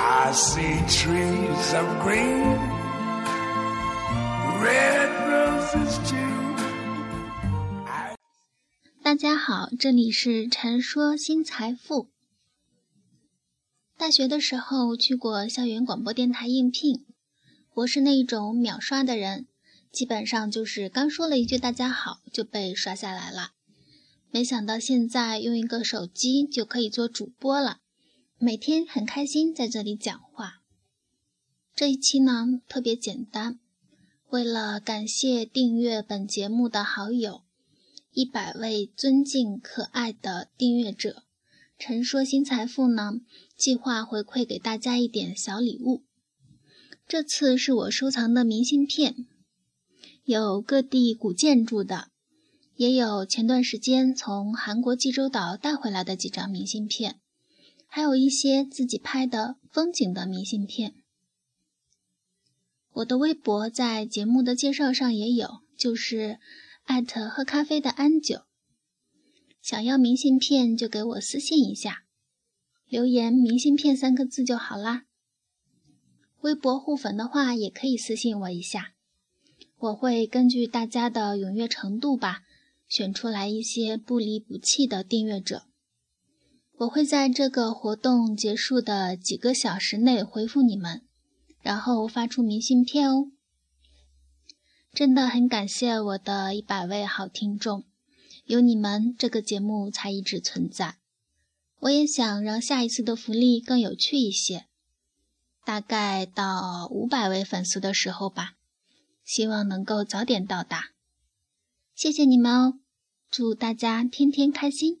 I see trees of green, red roses too. 大家好，这里是陈说新财富。大学的时候去过校园广播电台应聘，我是那种秒刷的人，基本上就是刚说了一句“大家好”就被刷下来了。没想到现在用一个手机就可以做主播了，每天很开心在这里讲话。这一期呢特别简单，为了感谢订阅本节目的好友一百位尊敬可爱的订阅者。陈说新财富呢，计划回馈给大家一点小礼物。这次是我收藏的明信片，有各地古建筑的，也有前段时间从韩国济州岛带回来的几张明信片，还有一些自己拍的风景的明信片。我的微博在节目的介绍上也有，就是艾特喝咖啡的安九。想要明信片就给我私信一下，留言“明信片”三个字就好啦。微博互粉的话也可以私信我一下，我会根据大家的踊跃程度吧，选出来一些不离不弃的订阅者。我会在这个活动结束的几个小时内回复你们，然后发出明信片哦。真的很感谢我的一百位好听众。有你们，这个节目才一直存在。我也想让下一次的福利更有趣一些，大概到五百位粉丝的时候吧，希望能够早点到达。谢谢你们哦，祝大家天天开心。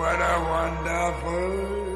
what a wonderful